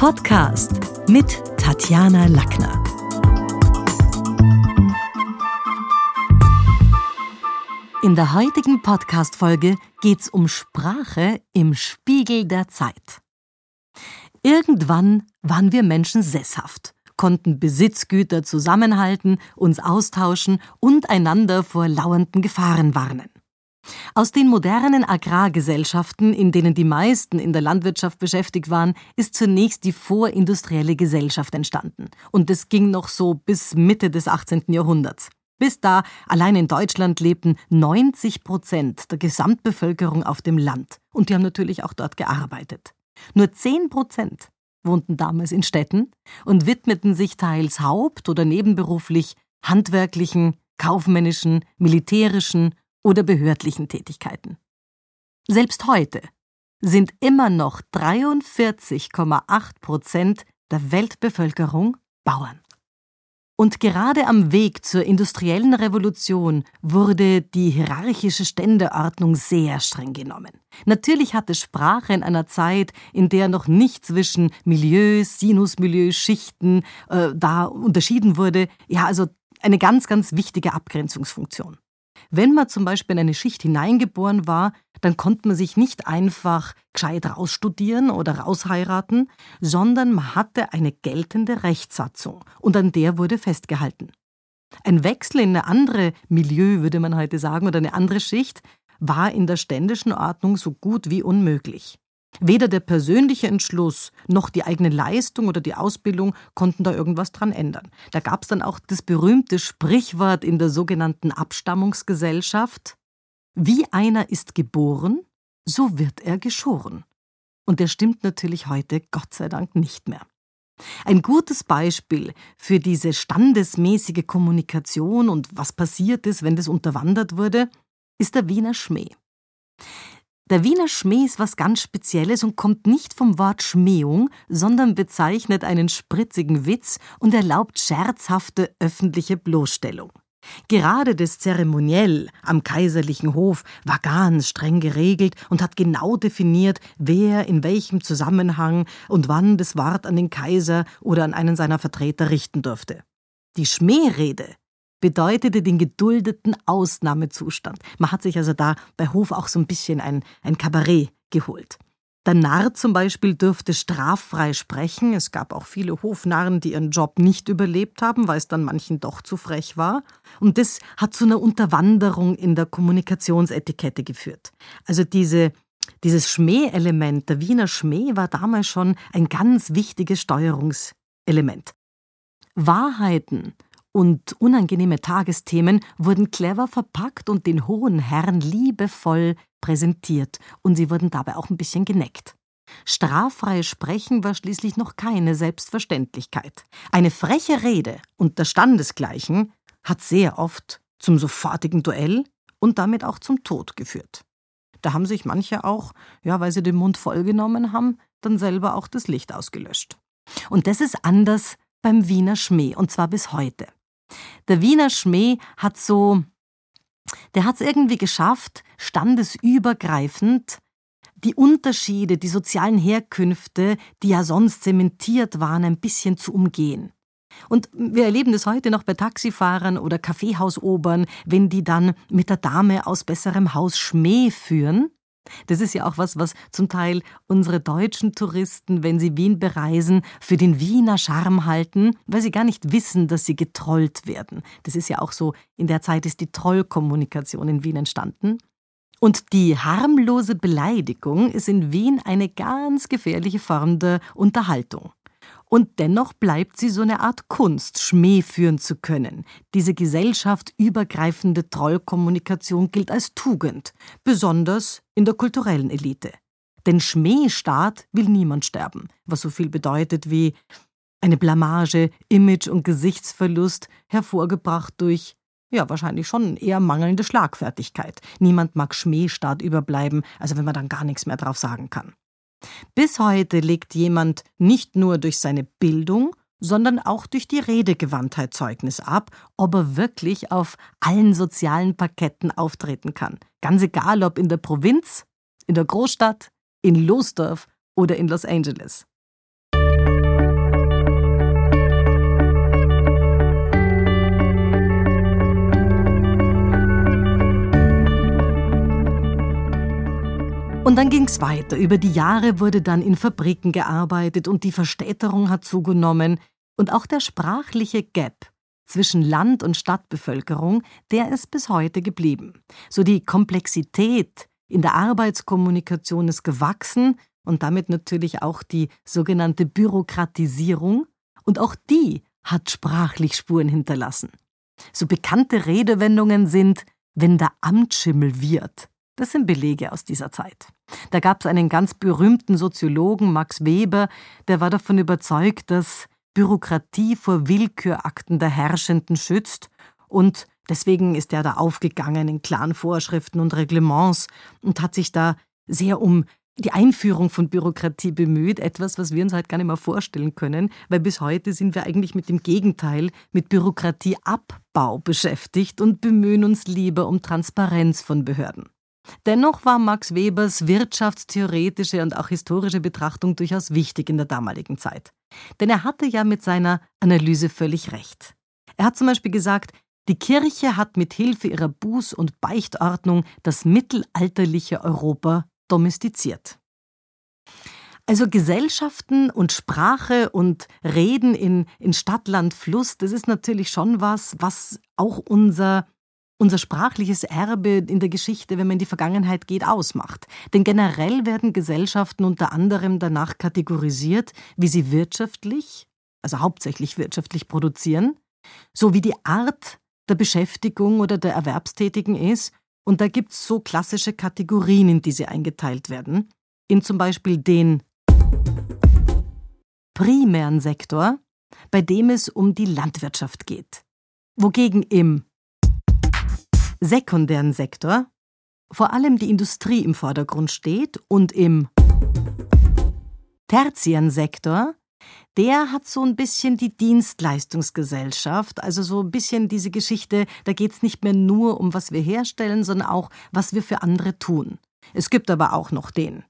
Podcast mit Tatjana Lackner. In der heutigen Podcast-Folge geht's um Sprache im Spiegel der Zeit. Irgendwann waren wir Menschen sesshaft, konnten Besitzgüter zusammenhalten, uns austauschen und einander vor lauernden Gefahren warnen. Aus den modernen Agrargesellschaften, in denen die meisten in der Landwirtschaft beschäftigt waren, ist zunächst die vorindustrielle Gesellschaft entstanden. Und es ging noch so bis Mitte des 18. Jahrhunderts. Bis da allein in Deutschland lebten 90 Prozent der Gesamtbevölkerung auf dem Land. Und die haben natürlich auch dort gearbeitet. Nur 10 Prozent wohnten damals in Städten und widmeten sich teils haupt- oder nebenberuflich handwerklichen, kaufmännischen, militärischen oder behördlichen Tätigkeiten. Selbst heute sind immer noch 43,8 Prozent der Weltbevölkerung Bauern. Und gerade am Weg zur industriellen Revolution wurde die hierarchische Ständeordnung sehr streng genommen. Natürlich hatte Sprache in einer Zeit, in der noch nicht zwischen Milieus, Sinusmilieus, Schichten äh, da unterschieden wurde, ja also eine ganz, ganz wichtige Abgrenzungsfunktion. Wenn man zum Beispiel in eine Schicht hineingeboren war, dann konnte man sich nicht einfach gescheit rausstudieren oder rausheiraten, sondern man hatte eine geltende Rechtssatzung und an der wurde festgehalten. Ein Wechsel in eine andere Milieu, würde man heute sagen, oder eine andere Schicht, war in der ständischen Ordnung so gut wie unmöglich. Weder der persönliche Entschluss noch die eigene Leistung oder die Ausbildung konnten da irgendwas dran ändern. Da gab es dann auch das berühmte Sprichwort in der sogenannten Abstammungsgesellschaft Wie einer ist geboren, so wird er geschoren. Und der stimmt natürlich heute Gott sei Dank nicht mehr. Ein gutes Beispiel für diese standesmäßige Kommunikation und was passiert ist, wenn das unterwandert wurde, ist der Wiener Schmäh. Der Wiener Schmäh ist was ganz Spezielles und kommt nicht vom Wort Schmähung, sondern bezeichnet einen spritzigen Witz und erlaubt scherzhafte öffentliche Bloßstellung. Gerade das Zeremoniell am kaiserlichen Hof war ganz streng geregelt und hat genau definiert, wer in welchem Zusammenhang und wann das Wort an den Kaiser oder an einen seiner Vertreter richten durfte. Die Schmährede bedeutete den geduldeten Ausnahmezustand. Man hat sich also da bei Hof auch so ein bisschen ein, ein Kabarett geholt. Der Narr zum Beispiel durfte straffrei sprechen. Es gab auch viele Hofnarren, die ihren Job nicht überlebt haben, weil es dann manchen doch zu frech war. Und das hat zu einer Unterwanderung in der Kommunikationsetikette geführt. Also diese, dieses Schmäh-Element, der Wiener Schmäh, war damals schon ein ganz wichtiges Steuerungselement. Wahrheiten und unangenehme Tagesthemen wurden clever verpackt und den hohen Herren liebevoll präsentiert, und sie wurden dabei auch ein bisschen geneckt. Straffreies Sprechen war schließlich noch keine Selbstverständlichkeit. Eine freche Rede unter Standesgleichen hat sehr oft zum sofortigen Duell und damit auch zum Tod geführt. Da haben sich manche auch, ja, weil sie den Mund vollgenommen haben, dann selber auch das Licht ausgelöscht. Und das ist anders beim Wiener Schmäh, und zwar bis heute. Der Wiener Schmäh hat so, der hat es irgendwie geschafft, standesübergreifend die Unterschiede, die sozialen Herkünfte, die ja sonst zementiert waren, ein bisschen zu umgehen. Und wir erleben das heute noch bei Taxifahrern oder Kaffeehausobern, wenn die dann mit der Dame aus besserem Haus Schmäh führen das ist ja auch was, was zum Teil unsere deutschen Touristen, wenn sie Wien bereisen, für den Wiener Charme halten, weil sie gar nicht wissen, dass sie getrollt werden. Das ist ja auch so, in der Zeit ist die Trollkommunikation in Wien entstanden. Und die harmlose Beleidigung ist in Wien eine ganz gefährliche Form der Unterhaltung. Und dennoch bleibt sie so eine Art Kunst, Schmäh führen zu können. Diese gesellschaftübergreifende Trollkommunikation gilt als Tugend, besonders in der kulturellen Elite. Denn Schmähstaat will niemand sterben, was so viel bedeutet wie eine Blamage, Image- und Gesichtsverlust, hervorgebracht durch ja, wahrscheinlich schon eher mangelnde Schlagfertigkeit. Niemand mag Schmähstaat überbleiben, also wenn man dann gar nichts mehr drauf sagen kann. Bis heute legt jemand nicht nur durch seine Bildung, sondern auch durch die Redegewandtheit Zeugnis ab, ob er wirklich auf allen sozialen Parketten auftreten kann. Ganz egal, ob in der Provinz, in der Großstadt, in Losdorf oder in Los Angeles. Und dann ging es weiter. Über die Jahre wurde dann in Fabriken gearbeitet und die Verstädterung hat zugenommen. Und auch der sprachliche Gap zwischen Land- und Stadtbevölkerung, der ist bis heute geblieben. So die Komplexität in der Arbeitskommunikation ist gewachsen und damit natürlich auch die sogenannte Bürokratisierung. Und auch die hat sprachlich Spuren hinterlassen. So bekannte Redewendungen sind, wenn der Amtsschimmel wird. Das sind Belege aus dieser Zeit. Da gab es einen ganz berühmten Soziologen, Max Weber, der war davon überzeugt, dass Bürokratie vor Willkürakten der Herrschenden schützt und deswegen ist er da aufgegangen in klaren Vorschriften und Reglements und hat sich da sehr um die Einführung von Bürokratie bemüht, etwas, was wir uns halt gar nicht mehr vorstellen können, weil bis heute sind wir eigentlich mit dem Gegenteil, mit Bürokratieabbau beschäftigt und bemühen uns lieber um Transparenz von Behörden. Dennoch war Max Webers wirtschaftstheoretische und auch historische Betrachtung durchaus wichtig in der damaligen Zeit. Denn er hatte ja mit seiner Analyse völlig recht. Er hat zum Beispiel gesagt, die Kirche hat mit Hilfe ihrer Buß- und Beichtordnung das mittelalterliche Europa domestiziert. Also Gesellschaften und Sprache und Reden in, in Stadt, Land, Fluss, das ist natürlich schon was, was auch unser, unser sprachliches Erbe in der Geschichte, wenn man in die Vergangenheit geht, ausmacht. Denn generell werden Gesellschaften unter anderem danach kategorisiert, wie sie wirtschaftlich, also hauptsächlich wirtschaftlich produzieren, sowie die Art der Beschäftigung oder der Erwerbstätigen ist und da gibt es so klassische Kategorien, in die sie eingeteilt werden. In zum Beispiel den primären Sektor, bei dem es um die Landwirtschaft geht. Wogegen im sekundären Sektor vor allem die Industrie im Vordergrund steht und im tertiären Sektor der hat so ein bisschen die Dienstleistungsgesellschaft, also so ein bisschen diese Geschichte, da geht es nicht mehr nur um, was wir herstellen, sondern auch, was wir für andere tun. Es gibt aber auch noch den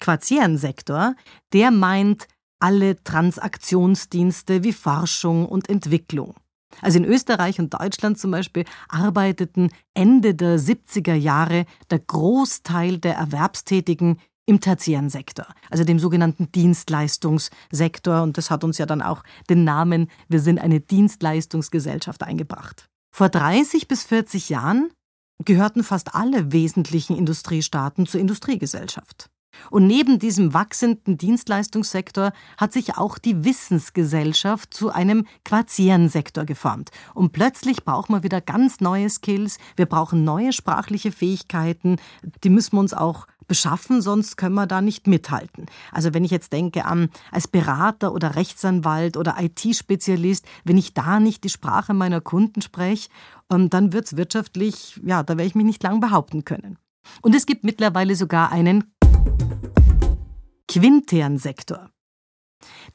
Quartierensektor, der meint alle Transaktionsdienste wie Forschung und Entwicklung. Also in Österreich und Deutschland zum Beispiel arbeiteten Ende der 70er Jahre der Großteil der Erwerbstätigen im tertiären Sektor, also dem sogenannten Dienstleistungssektor. Und das hat uns ja dann auch den Namen Wir sind eine Dienstleistungsgesellschaft eingebracht. Vor 30 bis 40 Jahren gehörten fast alle wesentlichen Industriestaaten zur Industriegesellschaft. Und neben diesem wachsenden Dienstleistungssektor hat sich auch die Wissensgesellschaft zu einem Quartierensektor geformt. Und plötzlich braucht man wieder ganz neue Skills, wir brauchen neue sprachliche Fähigkeiten, die müssen wir uns auch beschaffen, sonst können wir da nicht mithalten. Also wenn ich jetzt denke an als Berater oder Rechtsanwalt oder IT-Spezialist, wenn ich da nicht die Sprache meiner Kunden spreche, ähm, dann wird es wirtschaftlich, ja, da werde ich mich nicht lang behaupten können. Und es gibt mittlerweile sogar einen quinternen Sektor.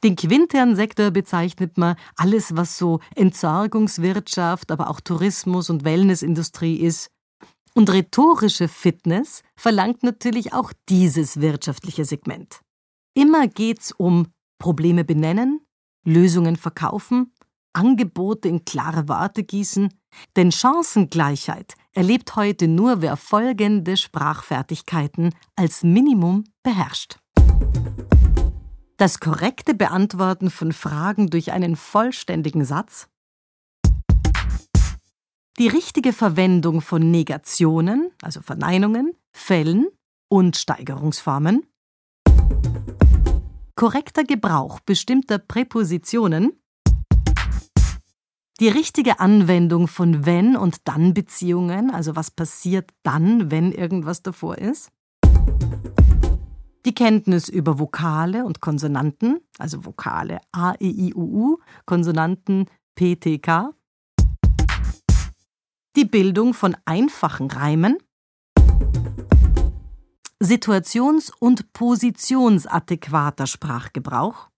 Den quinternen Sektor bezeichnet man alles, was so Entsorgungswirtschaft, aber auch Tourismus und Wellnessindustrie ist. Und rhetorische Fitness verlangt natürlich auch dieses wirtschaftliche Segment. Immer geht's um Probleme benennen, Lösungen verkaufen, Angebote in klare Worte gießen, denn Chancengleichheit erlebt heute nur, wer folgende Sprachfertigkeiten als Minimum beherrscht. Das korrekte Beantworten von Fragen durch einen vollständigen Satz, die richtige Verwendung von Negationen, also Verneinungen, Fällen und Steigerungsformen, korrekter Gebrauch bestimmter Präpositionen, die richtige Anwendung von wenn und dann Beziehungen, also was passiert dann, wenn irgendwas davor ist, die Kenntnis über Vokale und Konsonanten, also Vokale A, E, I, U, U, Konsonanten P, T, K, die Bildung von einfachen Reimen, situations- und positionsadäquater Sprachgebrauch,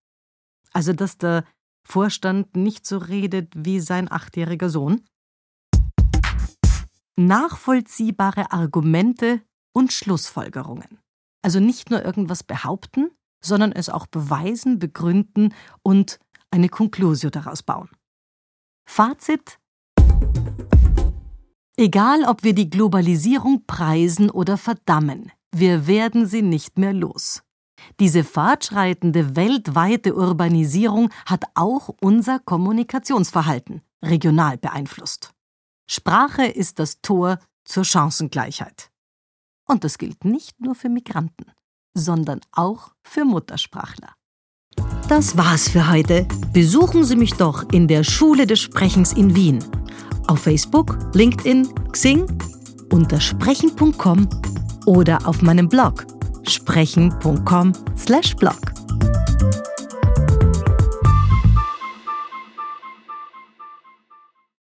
also dass der Vorstand nicht so redet wie sein achtjähriger Sohn, nachvollziehbare Argumente und Schlussfolgerungen. Also nicht nur irgendwas behaupten, sondern es auch beweisen, begründen und eine Konklusio daraus bauen. Fazit Egal, ob wir die Globalisierung preisen oder verdammen, Wir werden sie nicht mehr los. Diese fortschreitende weltweite Urbanisierung hat auch unser Kommunikationsverhalten regional beeinflusst. Sprache ist das Tor zur Chancengleichheit. Und das gilt nicht nur für Migranten, sondern auch für Muttersprachler. Das war's für heute. Besuchen Sie mich doch in der Schule des Sprechens in Wien. Auf Facebook, LinkedIn, Xing, unter sprechen.com oder auf meinem Blog sprechen.com/blog.